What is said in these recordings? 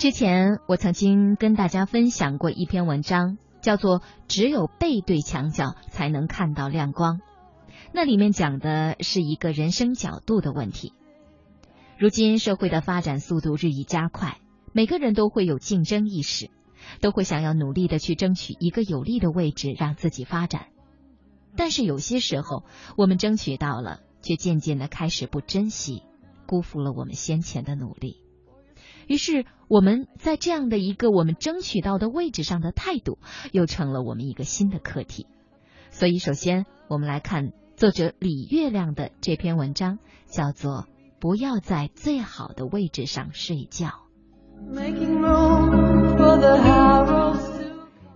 之前我曾经跟大家分享过一篇文章，叫做《只有背对墙角才能看到亮光》。那里面讲的是一个人生角度的问题。如今社会的发展速度日益加快，每个人都会有竞争意识，都会想要努力的去争取一个有利的位置，让自己发展。但是有些时候，我们争取到了，却渐渐的开始不珍惜，辜负了我们先前的努力。于是，我们在这样的一个我们争取到的位置上的态度，又成了我们一个新的课题。所以，首先我们来看作者李月亮的这篇文章，叫做《不要在最好的位置上睡觉》。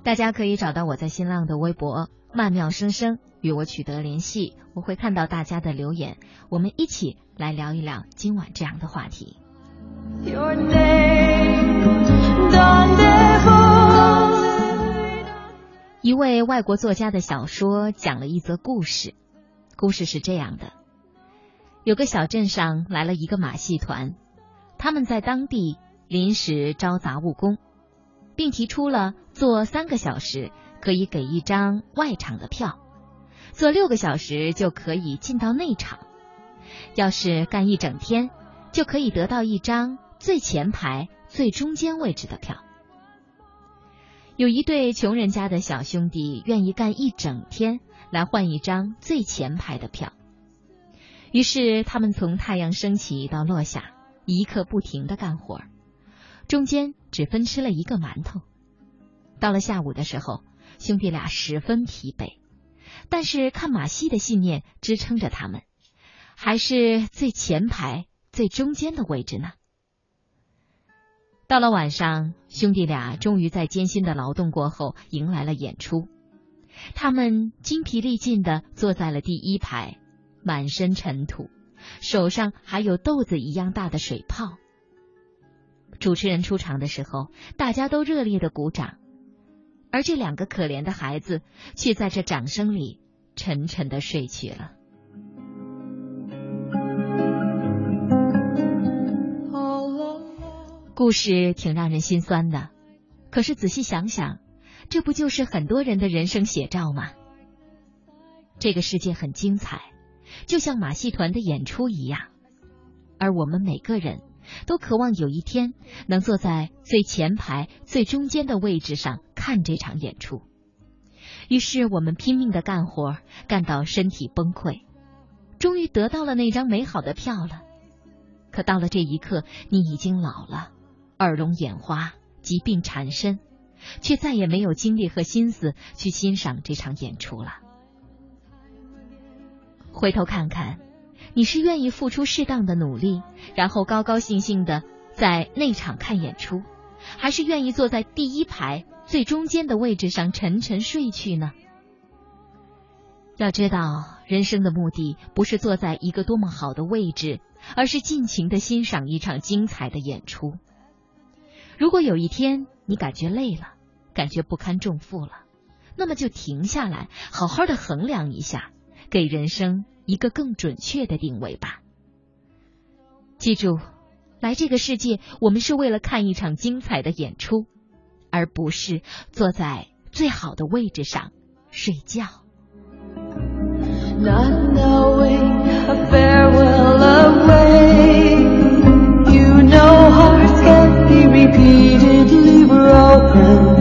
大家可以找到我在新浪的微博“曼妙声声”，与我取得联系。我会看到大家的留言，我们一起来聊一聊今晚这样的话题。一位外国作家的小说讲了一则故事，故事是这样的：有个小镇上来了一个马戏团，他们在当地临时招杂务工，并提出了做三个小时可以给一张外场的票，做六个小时就可以进到内场，要是干一整天。就可以得到一张最前排、最中间位置的票。有一对穷人家的小兄弟愿意干一整天来换一张最前排的票，于是他们从太阳升起到落下，一刻不停的干活，中间只分吃了一个馒头。到了下午的时候，兄弟俩十分疲惫，但是看马戏的信念支撑着他们，还是最前排。最中间的位置呢？到了晚上，兄弟俩终于在艰辛的劳动过后迎来了演出。他们精疲力尽的坐在了第一排，满身尘土，手上还有豆子一样大的水泡。主持人出场的时候，大家都热烈的鼓掌，而这两个可怜的孩子却在这掌声里沉沉的睡去了。故事挺让人心酸的，可是仔细想想，这不就是很多人的人生写照吗？这个世界很精彩，就像马戏团的演出一样，而我们每个人都渴望有一天能坐在最前排、最中间的位置上看这场演出。于是我们拼命的干活，干到身体崩溃，终于得到了那张美好的票了。可到了这一刻，你已经老了。耳聋眼花，疾病缠身，却再也没有精力和心思去欣赏这场演出了。回头看看，你是愿意付出适当的努力，然后高高兴兴的在内场看演出，还是愿意坐在第一排最中间的位置上沉沉睡去呢？要知道，人生的目的不是坐在一个多么好的位置，而是尽情的欣赏一场精彩的演出。如果有一天你感觉累了，感觉不堪重负了，那么就停下来，好好的衡量一下，给人生一个更准确的定位吧。记住，来这个世界，我们是为了看一场精彩的演出，而不是坐在最好的位置上睡觉。friend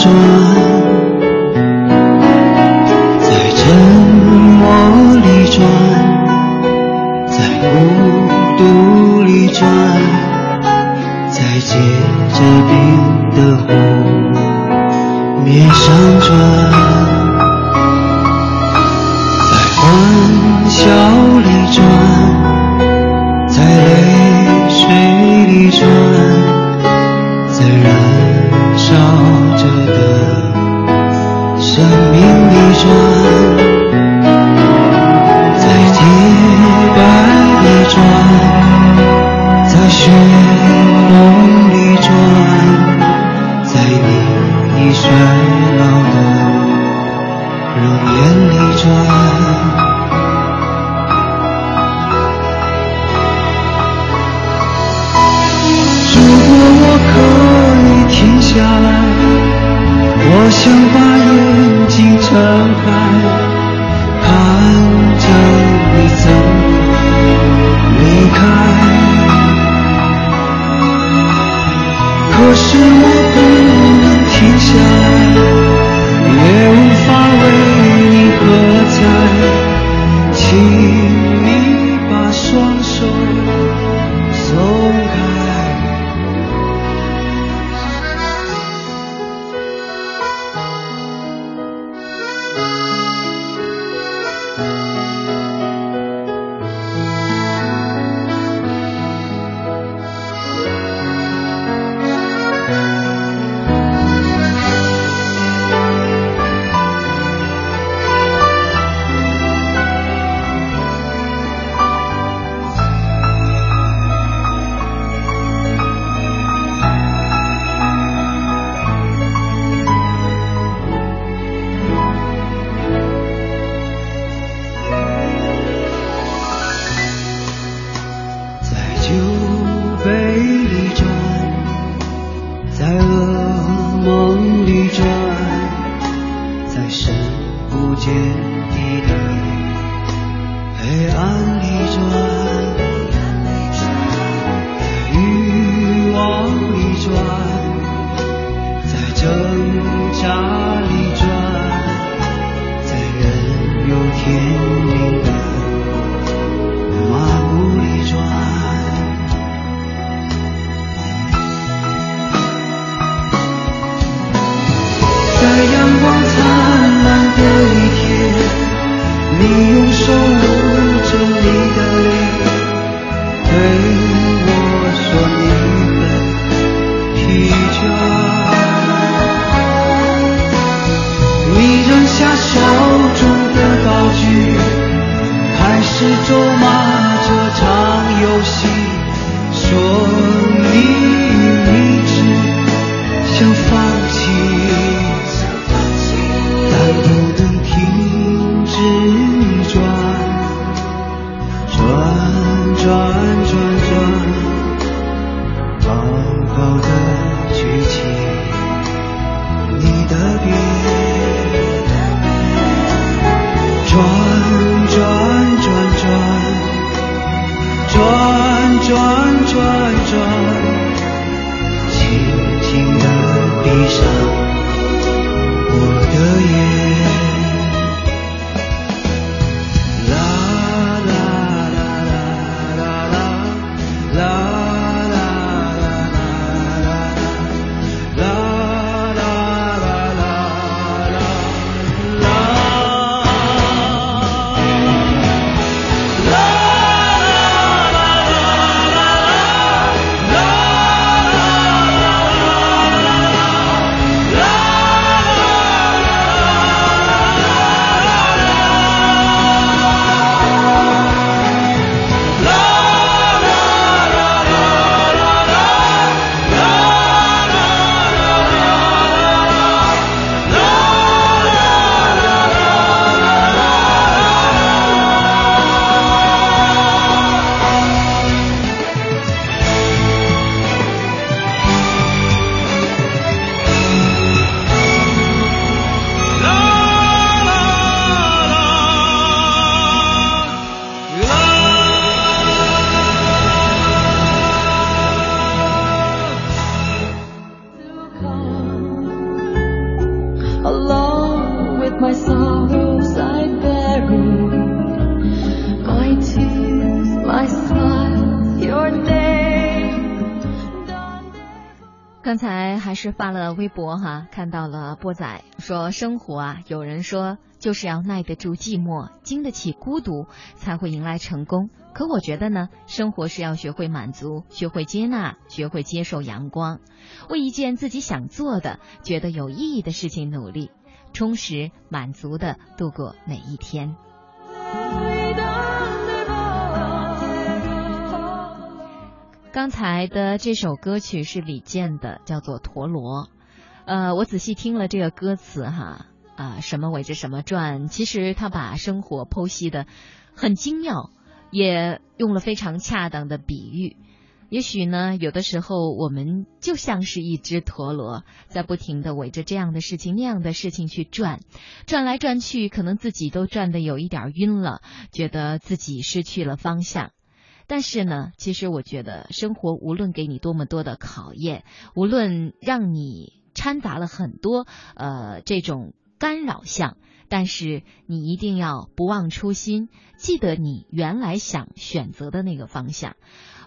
转。在沉默里转在孤独里转在结着冰的湖面上转。在欢笑里转在泪水刚才还是发了微博哈，看到了波仔说生活啊，有人说就是要耐得住寂寞，经得起孤独，才会迎来成功。可我觉得呢，生活是要学会满足，学会接纳，学会接受阳光，为一件自己想做的、觉得有意义的事情努力，充实、满足的度过每一天。刚才的这首歌曲是李健的，叫做《陀螺》。呃，我仔细听了这个歌词哈，啊，什么围着什么转，其实他把生活剖析的很精妙，也用了非常恰当的比喻。也许呢，有的时候我们就像是一只陀螺，在不停的围着这样的事情、那样的事情去转，转来转去，可能自己都转的有一点晕了，觉得自己失去了方向。但是呢，其实我觉得生活无论给你多么多的考验，无论让你掺杂了很多呃这种干扰项，但是你一定要不忘初心，记得你原来想选择的那个方向，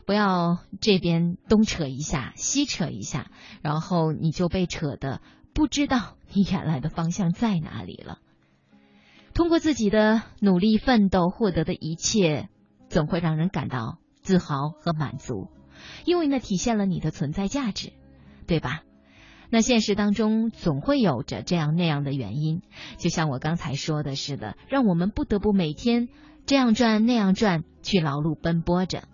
不要这边东扯一下，西扯一下，然后你就被扯的不知道你原来的方向在哪里了。通过自己的努力奋斗获得的一切。总会让人感到自豪和满足，因为那体现了你的存在价值，对吧？那现实当中总会有着这样那样的原因，就像我刚才说的似的，让我们不得不每天这样转那样转，去劳碌奔波着。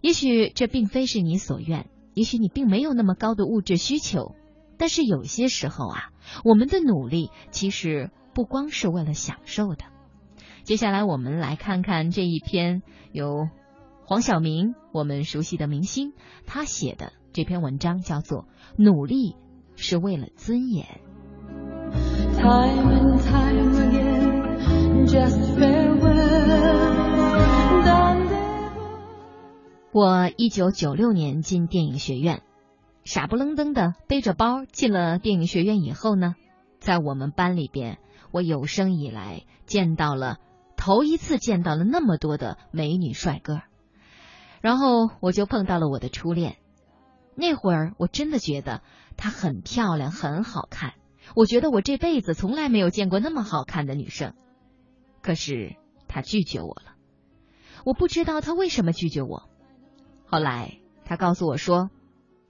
也许这并非是你所愿，也许你并没有那么高的物质需求，但是有些时候啊，我们的努力其实不光是为了享受的。接下来我们来看看这一篇由黄晓明，我们熟悉的明星，他写的这篇文章叫做《努力是为了尊严》。我一九九六年进电影学院，傻不愣登的背着包进了电影学院以后呢，在我们班里边，我有生以来见到了。头一次见到了那么多的美女帅哥，然后我就碰到了我的初恋。那会儿我真的觉得她很漂亮，很好看。我觉得我这辈子从来没有见过那么好看的女生。可是她拒绝我了，我不知道她为什么拒绝我。后来她告诉我说，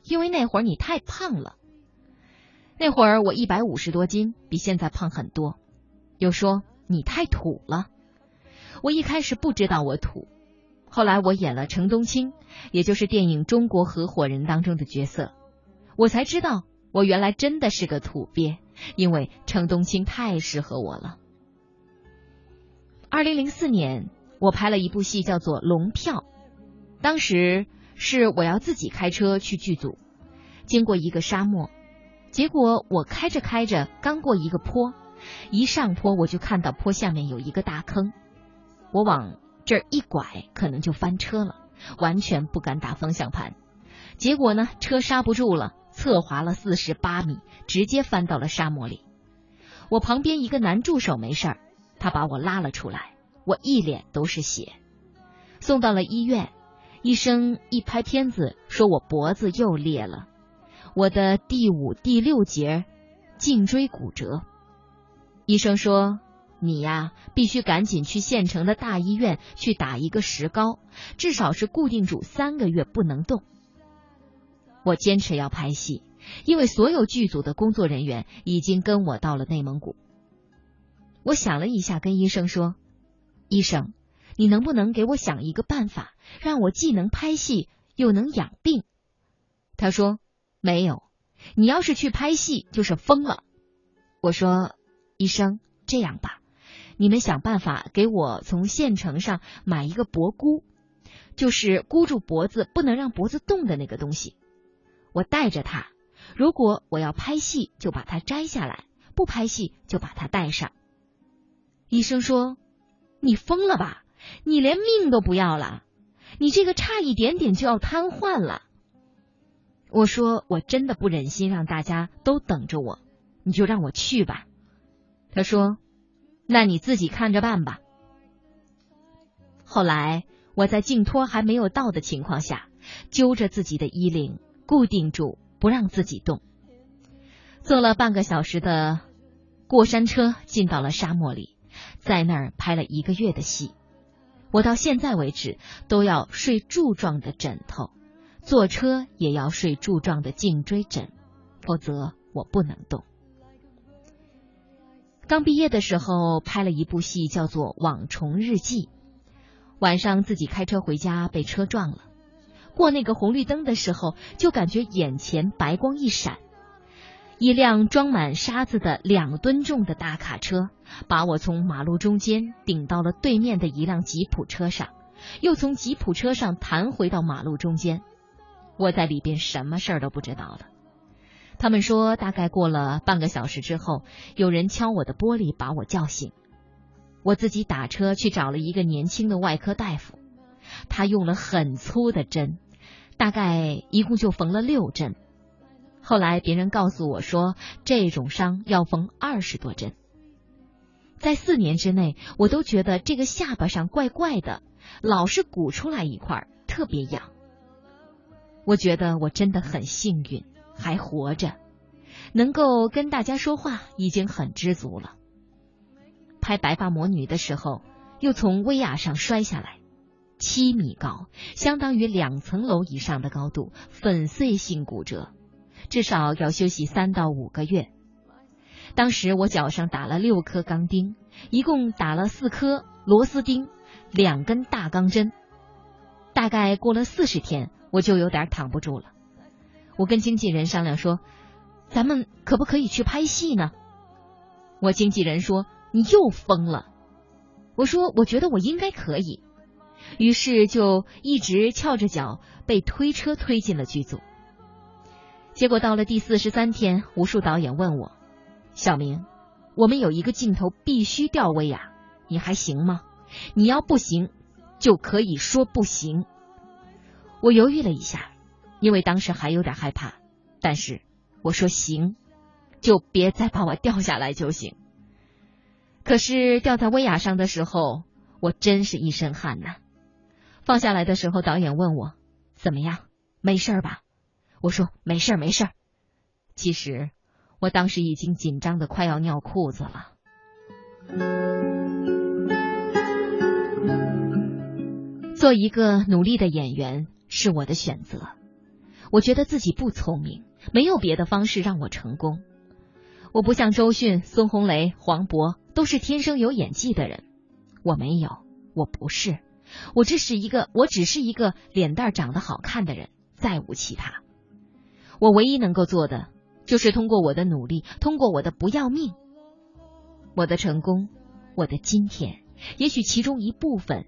因为那会儿你太胖了。那会儿我一百五十多斤，比现在胖很多。又说你太土了。我一开始不知道我土，后来我演了程冬青，也就是电影《中国合伙人》当中的角色，我才知道我原来真的是个土鳖，因为程冬青太适合我了。二零零四年，我拍了一部戏叫做《龙票》，当时是我要自己开车去剧组，经过一个沙漠，结果我开着开着，刚过一个坡，一上坡我就看到坡下面有一个大坑。我往这儿一拐，可能就翻车了，完全不敢打方向盘。结果呢，车刹不住了，侧滑了四十八米，直接翻到了沙漠里。我旁边一个男助手没事儿，他把我拉了出来，我一脸都是血，送到了医院。医生一拍片子，说我脖子又裂了，我的第五、第六节颈椎骨折。医生说。你呀，必须赶紧去县城的大医院去打一个石膏，至少是固定住三个月不能动。我坚持要拍戏，因为所有剧组的工作人员已经跟我到了内蒙古。我想了一下，跟医生说：“医生，你能不能给我想一个办法，让我既能拍戏又能养病？”他说：“没有，你要是去拍戏就是疯了。”我说：“医生，这样吧。”你们想办法给我从县城上买一个脖箍，就是箍住脖子不能让脖子动的那个东西。我带着它，如果我要拍戏，就把它摘下来；不拍戏，就把它戴上。医生说：“你疯了吧？你连命都不要了？你这个差一点点就要瘫痪了。”我说：“我真的不忍心让大家都等着我，你就让我去吧。”他说。那你自己看着办吧。后来我在颈托还没有到的情况下，揪着自己的衣领，固定住，不让自己动。坐了半个小时的过山车，进到了沙漠里，在那儿拍了一个月的戏。我到现在为止都要睡柱状的枕头，坐车也要睡柱状的颈椎枕，否则我不能动。刚毕业的时候拍了一部戏，叫做《网虫日记》。晚上自己开车回家，被车撞了。过那个红绿灯的时候，就感觉眼前白光一闪，一辆装满沙子的两吨重的大卡车把我从马路中间顶到了对面的一辆吉普车上，又从吉普车上弹回到马路中间。我在里边什么事儿都不知道了。他们说，大概过了半个小时之后，有人敲我的玻璃，把我叫醒。我自己打车去找了一个年轻的外科大夫，他用了很粗的针，大概一共就缝了六针。后来别人告诉我说，这种伤要缝二十多针。在四年之内，我都觉得这个下巴上怪怪的，老是鼓出来一块，特别痒。我觉得我真的很幸运，还活着，能够跟大家说话，已经很知足了。拍《白发魔女》的时候，又从威亚上摔下来，七米高，相当于两层楼以上的高度，粉碎性骨折，至少要休息三到五个月。当时我脚上打了六颗钢钉，一共打了四颗螺丝钉，两根大钢针。大概过了四十天，我就有点躺不住了。我跟经纪人商量说：“咱们可不可以去拍戏呢？”我经纪人说。你又疯了！我说，我觉得我应该可以，于是就一直翘着脚被推车推进了剧组。结果到了第四十三天，无数导演问我：“小明，我们有一个镜头必须吊威亚，你还行吗？你要不行，就可以说不行。”我犹豫了一下，因为当时还有点害怕，但是我说行，就别再把我掉下来就行。可是掉在威亚上的时候，我真是一身汗呐。放下来的时候，导演问我怎么样，没事吧？我说没事没事其实我当时已经紧张的快要尿裤子了。做一个努力的演员是我的选择。我觉得自己不聪明，没有别的方式让我成功。我不像周迅、孙红雷、黄渤。都是天生有演技的人，我没有，我不是，我只是一个，我只是一个脸蛋长得好看的人，再无其他。我唯一能够做的，就是通过我的努力，通过我的不要命，我的成功，我的今天，也许其中一部分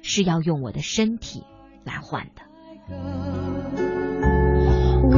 是要用我的身体来换的。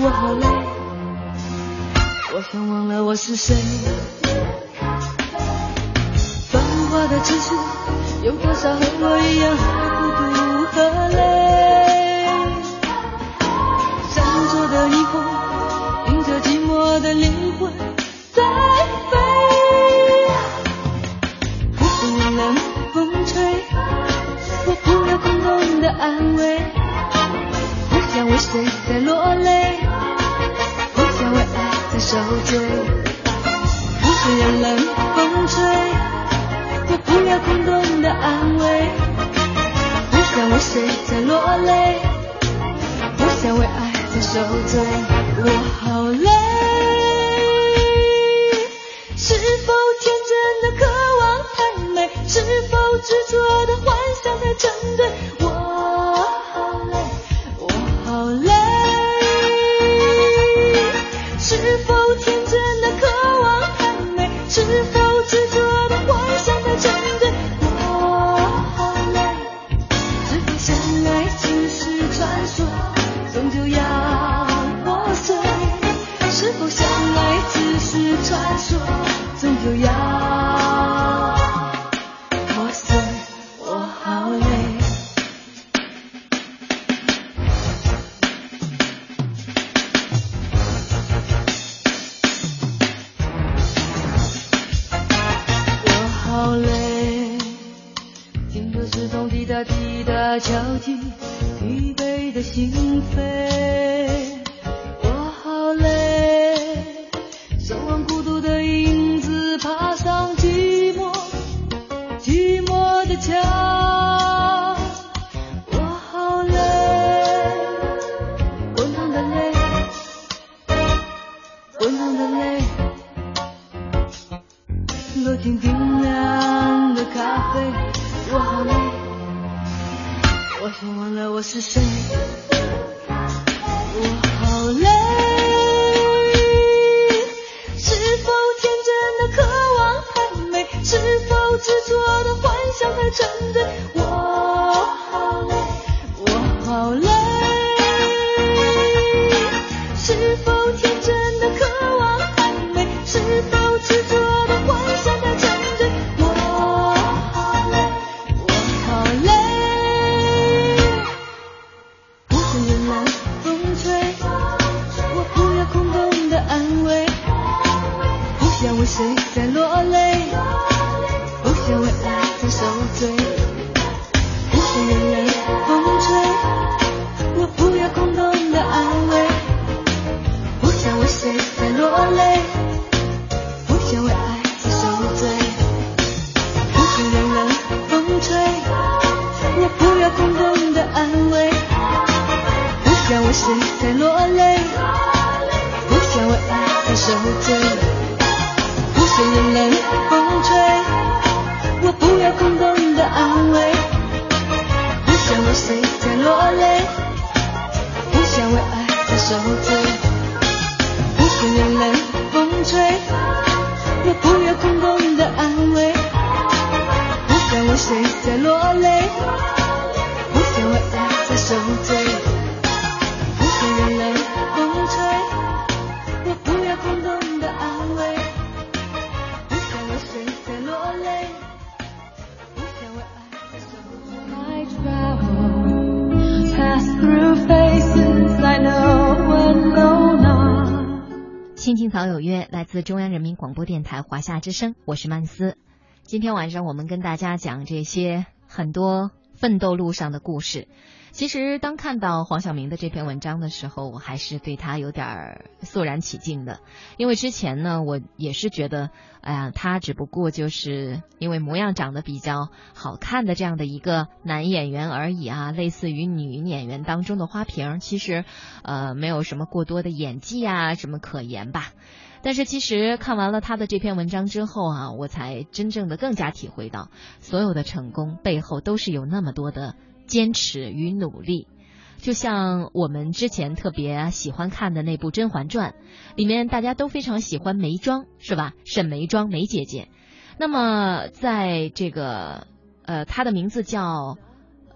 我好累，我想忘了我是谁。繁华的城市，有多少和我一样的孤独和累？闪烁的霓虹，迎着寂寞的灵魂在飞。不是为了风吹。我不要空洞的安慰，不想为谁在落泪，受罪。不是任冷风吹，我不要空洞的安慰，不想为谁在落泪，不想为爱在受罪。我好累，自中央人民广播电台华夏之声，我是曼斯。今天晚上我们跟大家讲这些很多奋斗路上的故事。其实当看到黄晓明的这篇文章的时候，我还是对他有点肃然起敬的，因为之前呢，我也是觉得，哎呀，他只不过就是因为模样长得比较好看的这样的一个男演员而已啊，类似于女演员当中的花瓶，其实呃没有什么过多的演技啊什么可言吧。但是其实看完了他的这篇文章之后啊，我才真正的更加体会到，所有的成功背后都是有那么多的坚持与努力。就像我们之前特别喜欢看的那部《甄嬛传》，里面大家都非常喜欢眉庄，是吧？沈眉庄，眉姐姐。那么在这个呃，她的名字叫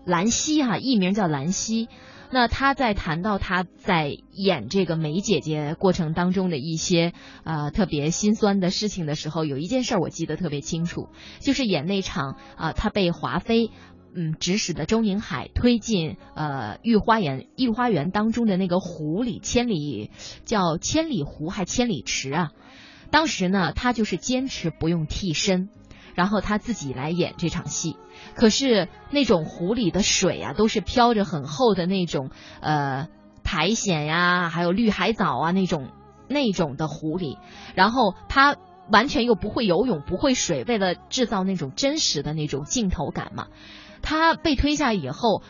兰溪哈、艺名叫兰溪。那她在谈到她在演这个梅姐姐过程当中的一些呃特别心酸的事情的时候，有一件事我记得特别清楚，就是演那场啊、她被华妃嗯指使的周宁海推进呃御花园御花园当中的那个湖里，千里叫千里湖还千里池啊。当时呢，他就是坚持不用替身，然后他自己来演这场戏。可是那种湖里的水啊，都是飘着很厚的那种呃苔藓呀，还有绿海藻啊那种那种的湖里，然后他完全又不会游泳，不会水，为了制造那种真实的那种镜头感嘛，他被推下以后。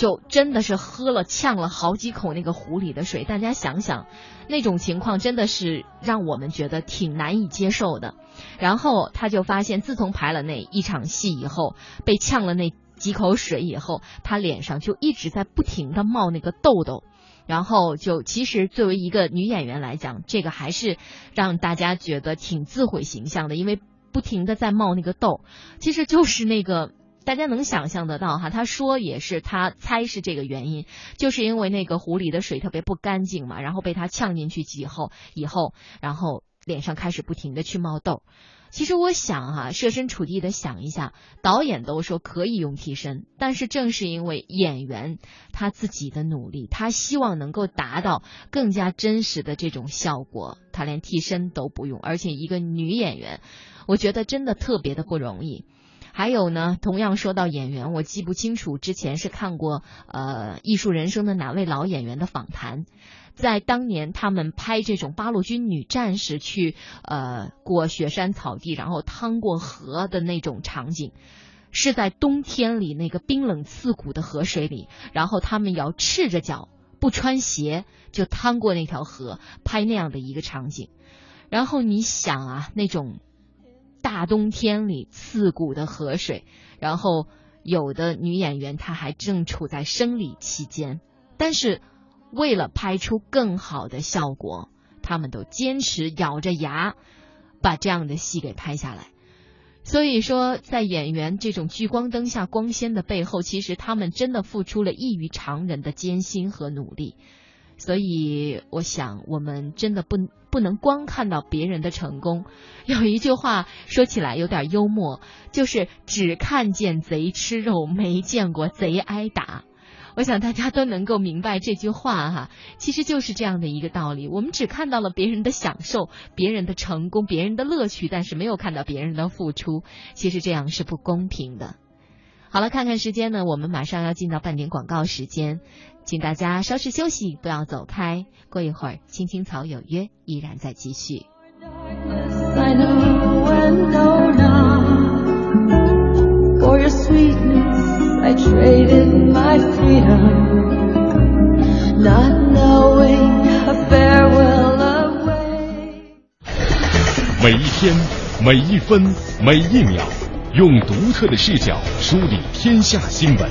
就真的是喝了呛了好几口那个湖里的水，大家想想，那种情况真的是让我们觉得挺难以接受的。然后他就发现，自从排了那一场戏以后，被呛了那几口水以后，他脸上就一直在不停的冒那个痘痘。然后就其实作为一个女演员来讲，这个还是让大家觉得挺自毁形象的，因为不停的在冒那个痘，其实就是那个。大家能想象得到哈，他说也是，他猜是这个原因，就是因为那个湖里的水特别不干净嘛，然后被他呛进去以后，以后然后脸上开始不停的去冒痘。其实我想哈，设身处地的想一下，导演都说可以用替身，但是正是因为演员他自己的努力，他希望能够达到更加真实的这种效果，他连替身都不用。而且一个女演员，我觉得真的特别的不容易。还有呢，同样说到演员，我记不清楚之前是看过呃《艺术人生》的哪位老演员的访谈。在当年，他们拍这种八路军女战士去呃过雪山草地，然后趟过河的那种场景，是在冬天里那个冰冷刺骨的河水里，然后他们要赤着脚不穿鞋就趟过那条河，拍那样的一个场景。然后你想啊，那种大冬天里刺骨的河水，然后有的女演员她还正处在生理期间，但是。为了拍出更好的效果，他们都坚持咬着牙把这样的戏给拍下来。所以说，在演员这种聚光灯下光鲜的背后，其实他们真的付出了异于常人的艰辛和努力。所以，我想我们真的不不能光看到别人的成功。有一句话说起来有点幽默，就是只看见贼吃肉，没见过贼挨打。我想大家都能够明白这句话哈，其实就是这样的一个道理。我们只看到了别人的享受、别人的成功、别人的乐趣，但是没有看到别人的付出。其实这样是不公平的。好了，看看时间呢，我们马上要进到半点广告时间，请大家稍事休息，不要走开。过一会儿，青青草有约依然在继续。每一天，每一分，每一秒，用独特的视角梳理天下新闻，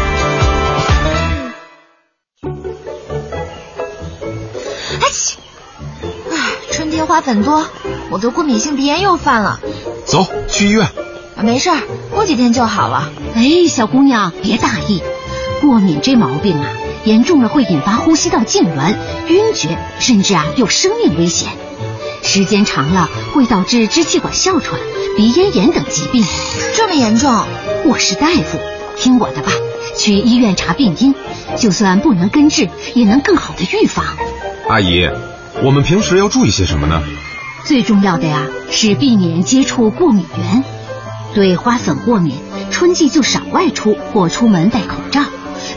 哎切！哎，春天花粉多，我的过敏性鼻炎又犯了。走去医院。没事儿，过几天就好了。哎，小姑娘别大意，过敏这毛病啊。严重了会引发呼吸道痉挛、晕厥，甚至啊有生命危险。时间长了会导致支气管哮喘、鼻咽炎等疾病。这么严重？我是大夫，听我的吧，去医院查病因，就算不能根治，也能更好的预防。阿姨，我们平时要注意些什么呢？最重要的呀是避免接触过敏源。对花粉过敏，春季就少外出或出门戴口罩。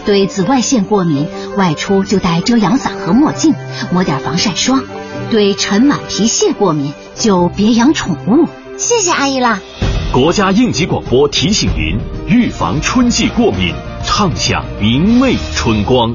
对紫外线过敏，外出就戴遮阳伞和墨镜，抹点防晒霜。对尘螨、皮屑过敏，就别养宠物。谢谢阿姨啦。国家应急广播提醒您：预防春季过敏，畅享明媚春光。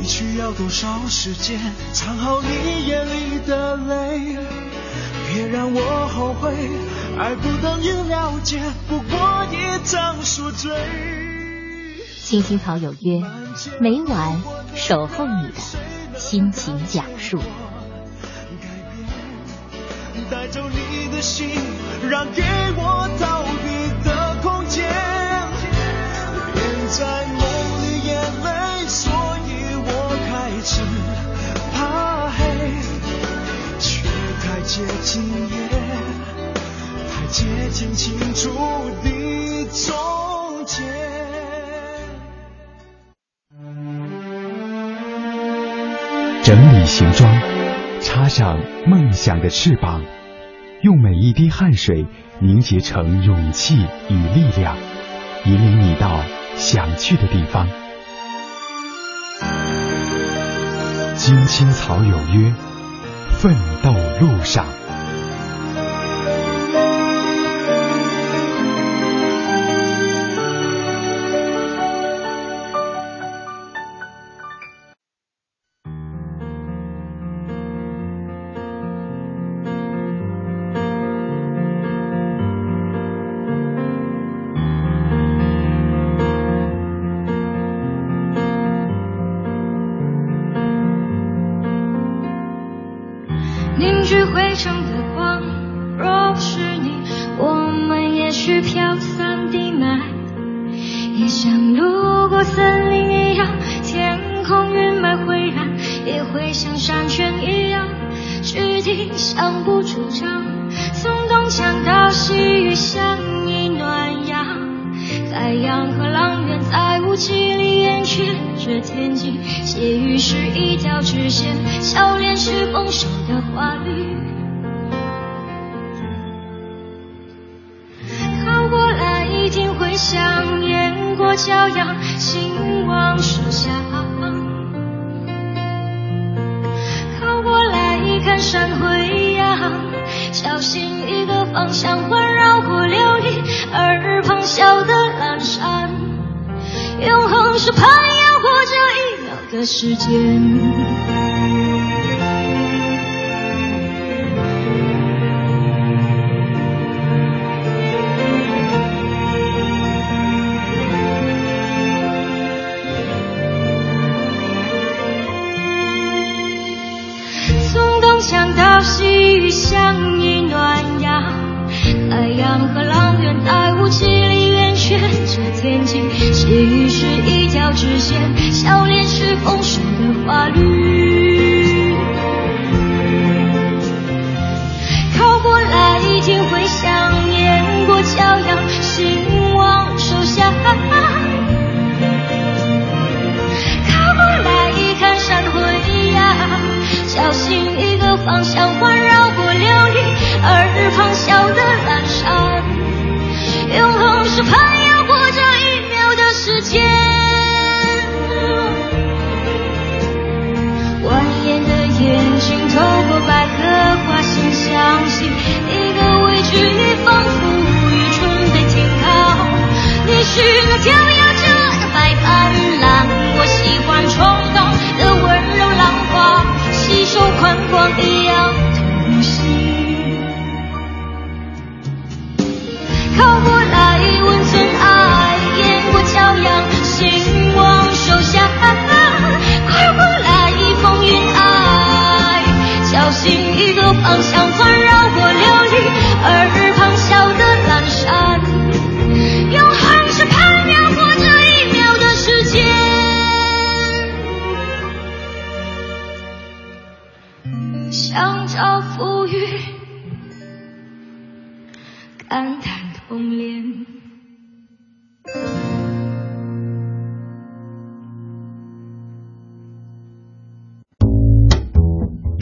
你需要多少时间藏好你眼里的泪别让我后悔爱不等于了解不过一张宿醉青青草有约每晚守候你的心情讲述。带走你的心让给我逃避的空间。是怕黑，却太接近夜，太接近清楚的终结。整理行装，插上梦想的翅膀，用每一滴汗水凝结成勇气与力量，引领你到想去的地方。青青草有约，奋斗路上。的时间。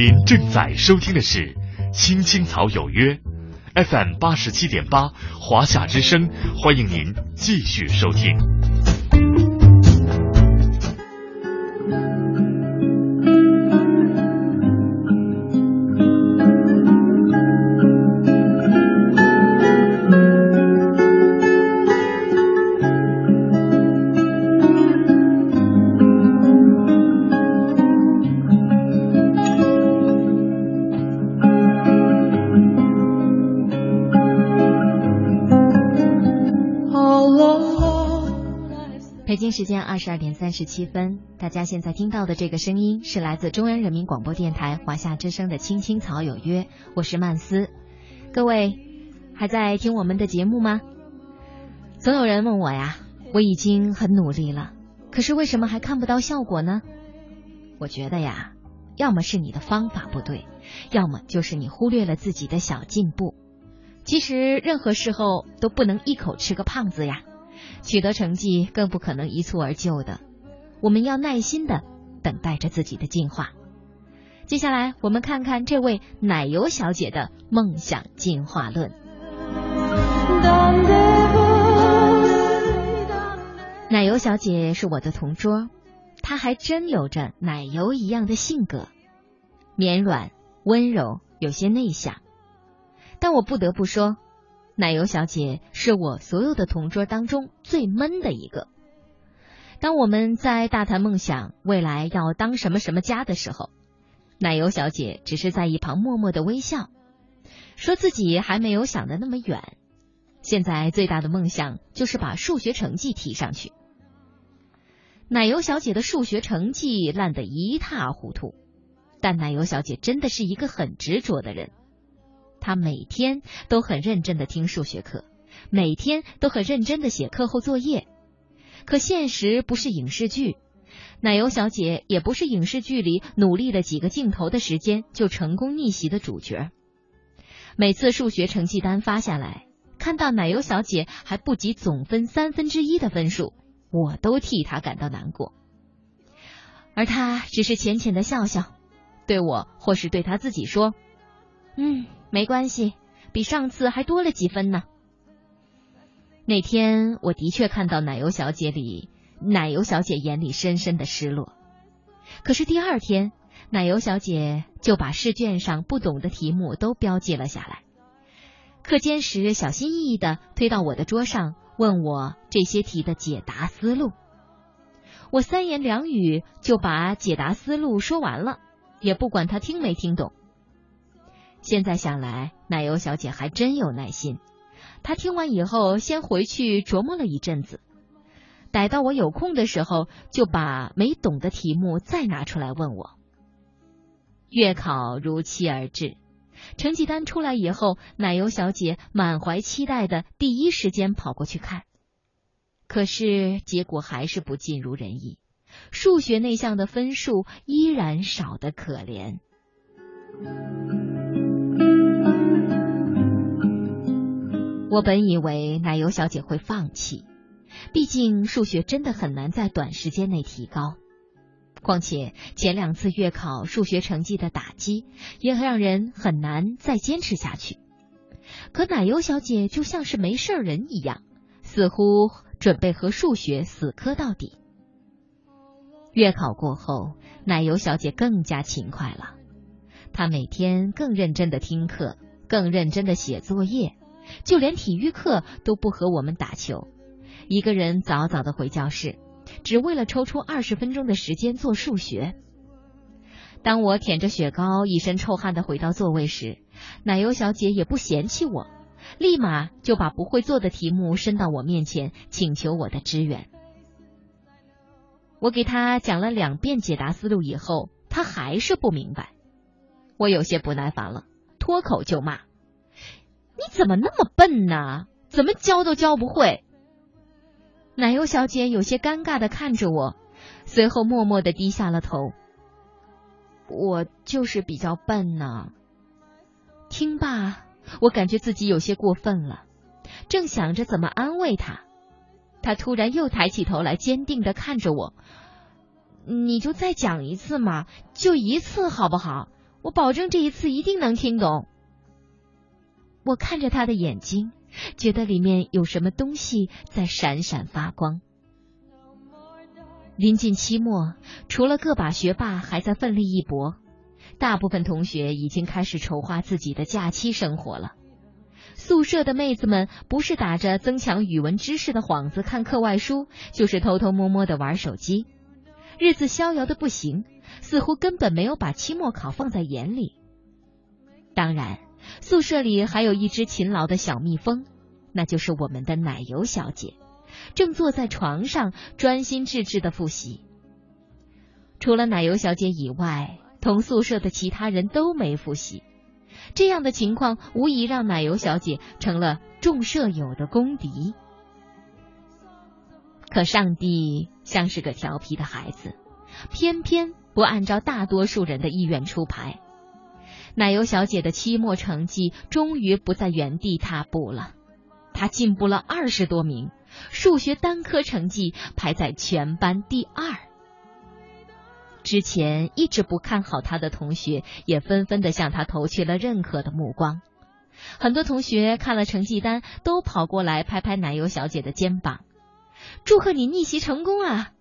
您正在收听的是青青草有约 fm 八十七点八华夏之声欢迎您继续收听。三十七分，大家现在听到的这个声音是来自中央人民广播电台华夏之声的《青青草有约》，我是曼斯。各位还在听我们的节目吗？总有人问我呀，我已经很努力了，可是为什么还看不到效果呢？我觉得呀，要么是你的方法不对，要么就是你忽略了自己的小进步。其实任何时候都不能一口吃个胖子呀。取得成绩更不可能一蹴而就的，我们要耐心的等待着自己的进化。接下来，我们看看这位奶油小姐的梦想进化论。奶油小姐是我的同桌，她还真有着奶油一样的性格，绵软、温柔，有些内向。但我不得不说。奶油小姐是我所有的同桌当中最闷的一个。当我们在大谈梦想、未来要当什么什么家的时候，奶油小姐只是在一旁默默的微笑，说自己还没有想的那么远。现在最大的梦想就是把数学成绩提上去。奶油小姐的数学成绩烂得一塌糊涂，但奶油小姐真的是一个很执着的人。她每天都很认真的听数学课，每天都很认真的写课后作业。可现实不是影视剧，奶油小姐也不是影视剧里努力了几个镜头的时间就成功逆袭的主角。每次数学成绩单发下来，看到奶油小姐还不及总分三分之一的分数，我都替她感到难过。而她只是浅浅的笑笑，对我或是对她自己说：“嗯。”没关系，比上次还多了几分呢。那天我的确看到奶油小姐里，奶油小姐眼里深深的失落。可是第二天，奶油小姐就把试卷上不懂的题目都标记了下来。课间时，小心翼翼的推到我的桌上，问我这些题的解答思路。我三言两语就把解答思路说完了，也不管他听没听懂。现在想来，奶油小姐还真有耐心。他听完以后，先回去琢磨了一阵子，逮到我有空的时候，就把没懂的题目再拿出来问我。月考如期而至，成绩单出来以后，奶油小姐满怀期待的第一时间跑过去看，可是结果还是不尽如人意，数学那项的分数依然少得可怜。我本以为奶油小姐会放弃，毕竟数学真的很难在短时间内提高。况且前两次月考数学成绩的打击，也让人很难再坚持下去。可奶油小姐就像是没事人一样，似乎准备和数学死磕到底。月考过后，奶油小姐更加勤快了，她每天更认真的听课，更认真的写作业。就连体育课都不和我们打球，一个人早早的回教室，只为了抽出二十分钟的时间做数学。当我舔着雪糕、一身臭汗的回到座位时，奶油小姐也不嫌弃我，立马就把不会做的题目伸到我面前，请求我的支援。我给他讲了两遍解答思路以后，他还是不明白，我有些不耐烦了，脱口就骂。你怎么那么笨呢？怎么教都教不会。奶油小姐有些尴尬的看着我，随后默默的低下了头。我就是比较笨呢。听罢，我感觉自己有些过分了，正想着怎么安慰她，她突然又抬起头来，坚定的看着我。你就再讲一次嘛，就一次好不好？我保证这一次一定能听懂。我看着他的眼睛，觉得里面有什么东西在闪闪发光。临近期末，除了个把学霸还在奋力一搏，大部分同学已经开始筹划自己的假期生活了。宿舍的妹子们不是打着增强语文知识的幌子看课外书，就是偷偷摸摸的玩手机，日子逍遥的不行，似乎根本没有把期末考放在眼里。当然。宿舍里还有一只勤劳的小蜜蜂，那就是我们的奶油小姐。正坐在床上专心致志的复习。除了奶油小姐以外，同宿舍的其他人都没复习。这样的情况无疑让奶油小姐成了众舍友的公敌。可上帝像是个调皮的孩子，偏偏不按照大多数人的意愿出牌。奶油小姐的期末成绩终于不在原地踏步了，她进步了二十多名，数学单科成绩排在全班第二。之前一直不看好她的同学也纷纷的向她投去了认可的目光，很多同学看了成绩单都跑过来拍拍奶油小姐的肩膀，祝贺你逆袭成功啊！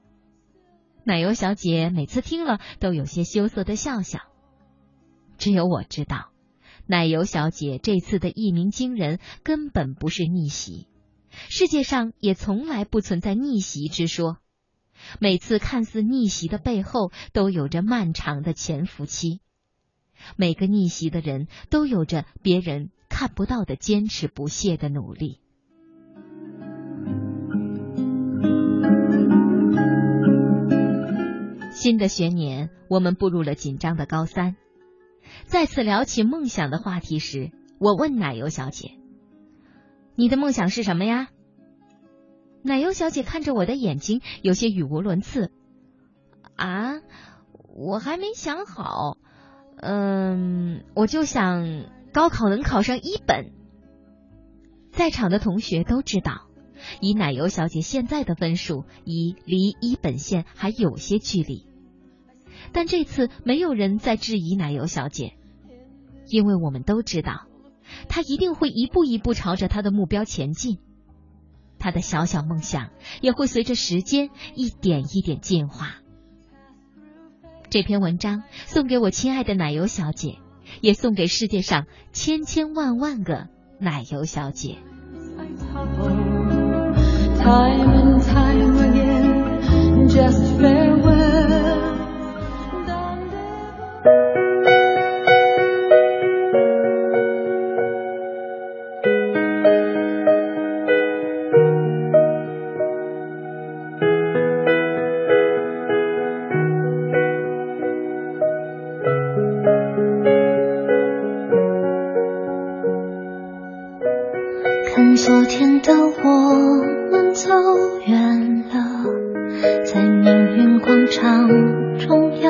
奶油小姐每次听了都有些羞涩的笑笑。只有我知道，奶油小姐这次的一鸣惊人根本不是逆袭，世界上也从来不存在逆袭之说。每次看似逆袭的背后，都有着漫长的潜伏期。每个逆袭的人都有着别人看不到的坚持不懈的努力。新的学年，我们步入了紧张的高三。再次聊起梦想的话题时，我问奶油小姐：“你的梦想是什么呀？”奶油小姐看着我的眼睛，有些语无伦次。“啊，我还没想好。嗯，我就想高考能考上一本。”在场的同学都知道，以奶油小姐现在的分数，已离一本线还有些距离。但这次没有人再质疑奶油小姐。因为我们都知道她一定会一步一步朝着她的目标前进。她的小小梦想也会随着时间一点一点进化。这篇文章送给我亲爱的奶油小姐也送给世界上千千万万个奶油小姐。看昨天的我们走远了在命运广场中央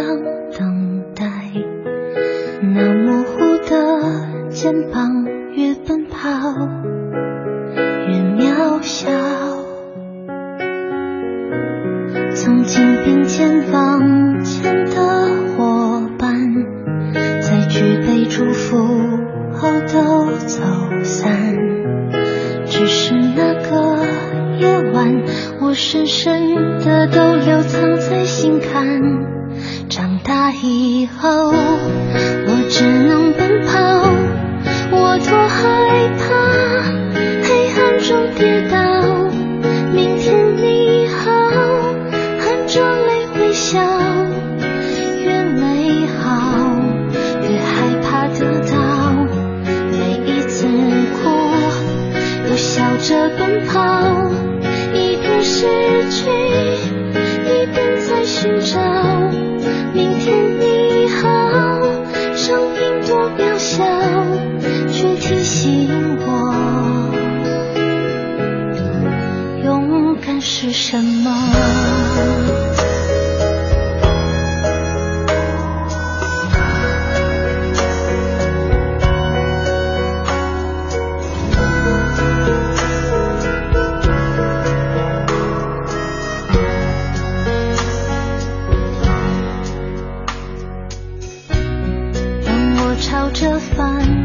的帆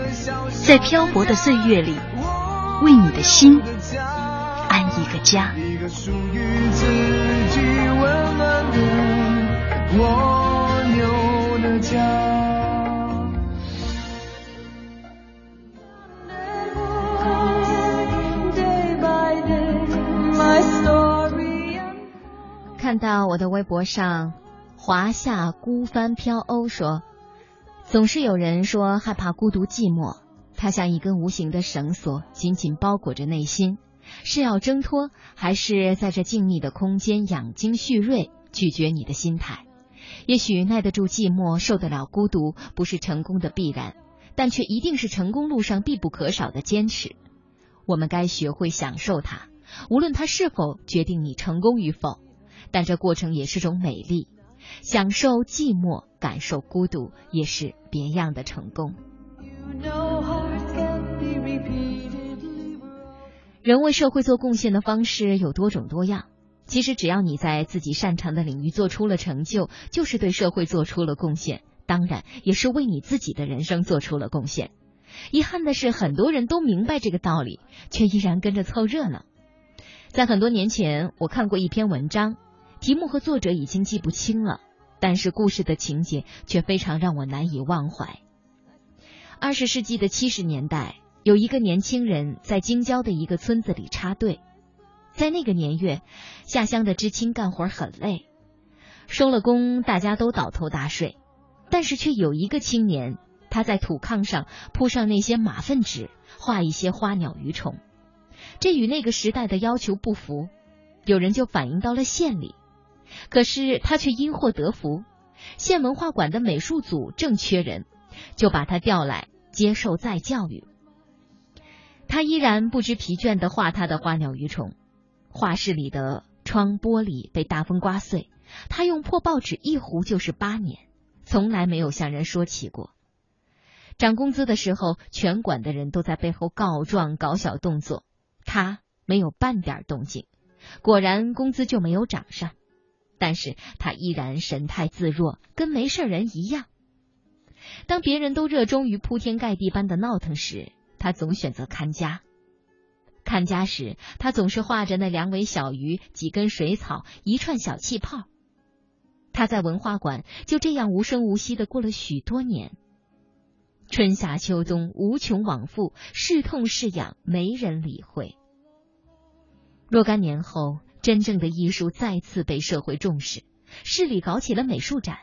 在漂泊的岁月里，为你的心安一个家。看到我的微博上，华夏孤帆飘鸥说，总是有人说害怕孤独寂寞。它像一根无形的绳索，紧紧包裹着内心，是要挣脱，还是在这静谧的空间养精蓄锐，拒绝你的心态？也许耐得住寂寞，受得了孤独，不是成功的必然，但却一定是成功路上必不可少的坚持。我们该学会享受它，无论它是否决定你成功与否，但这过程也是种美丽。享受寂寞，感受孤独，也是别样的成功。人为社会做贡献的方式有多种多样。其实，只要你在自己擅长的领域做出了成就，就是对社会做出了贡献，当然也是为你自己的人生做出了贡献。遗憾的是，很多人都明白这个道理，却依然跟着凑热闹。在很多年前，我看过一篇文章，题目和作者已经记不清了，但是故事的情节却非常让我难以忘怀。二十世纪的七十年代。有一个年轻人在京郊的一个村子里插队，在那个年月，下乡的知青干活很累，收了工，大家都倒头大睡，但是却有一个青年，他在土炕上铺上那些马粪纸，画一些花鸟鱼虫，这与那个时代的要求不符，有人就反映到了县里，可是他却因祸得福，县文化馆的美术组正缺人，就把他调来接受再教育。他依然不知疲倦的画他的花鸟鱼虫，画室里的窗玻璃被大风刮碎，他用破报纸一糊就是八年，从来没有向人说起过。涨工资的时候，全馆的人都在背后告状搞小动作，他没有半点动静，果然工资就没有涨上。但是他依然神态自若，跟没事人一样。当别人都热衷于铺天盖地般的闹腾时，他总选择看家，看家时，他总是画着那两尾小鱼、几根水草、一串小气泡。他在文化馆就这样无声无息的过了许多年。春夏秋冬无穷往复，是痛是痒没人理会。若干年后，真正的艺术再次被社会重视，市里搞起了美术展。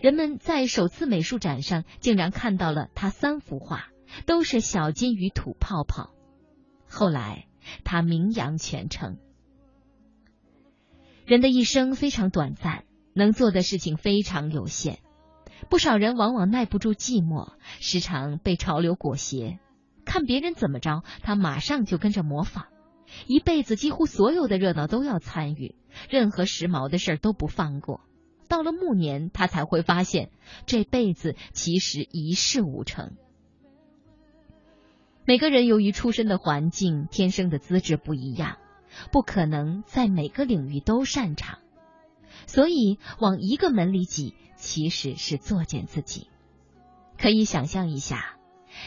人们在首次美术展上竟然看到了他三幅画，都是小金鱼吐泡泡。后来他名扬全城。人的一生非常短暂，能做的事情非常有限。不少人往往耐不住寂寞，时常被潮流裹挟，看别人怎么着，他马上就跟着模仿。一辈子几乎所有的热闹都要参与，任何时髦的事儿都不放过。到了暮年，他才会发现这辈子其实一事无成。每个人由于出身的环境、天生的资质不一样，不可能在每个领域都擅长，所以往一个门里挤，其实是作践自己。可以想象一下。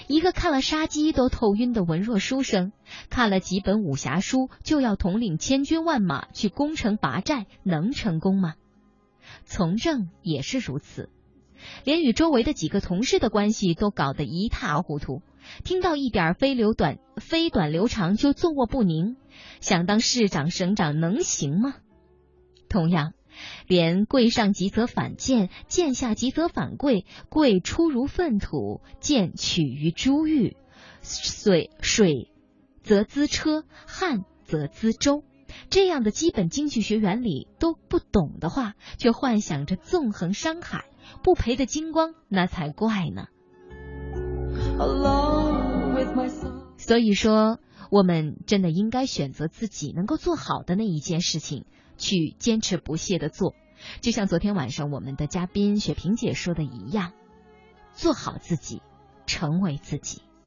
一个看了杀鸡都头晕的文弱书生，看了几本武侠书就要统领千军万马去攻城拔寨，能成功吗？从政也是如此，连与周围的几个同事的关系都搞得一塌糊涂，听到一点飞流短飞短流长就坐卧不宁，想当市长省长能行吗？同样。连贵上急则反贱，贱下急则反贵，贵出如粪土，贱取于珠玉，水水则资车，旱则资舟。这样的基本经济学原理都不懂的话，却幻想着纵横山海，不赔的精光，那才怪呢。所以说，我们真的应该选择自己能够做好的那一件事情。去坚持不懈的做，就像昨天晚上我们的嘉宾雪萍姐说的一样，做好自己，成为自己。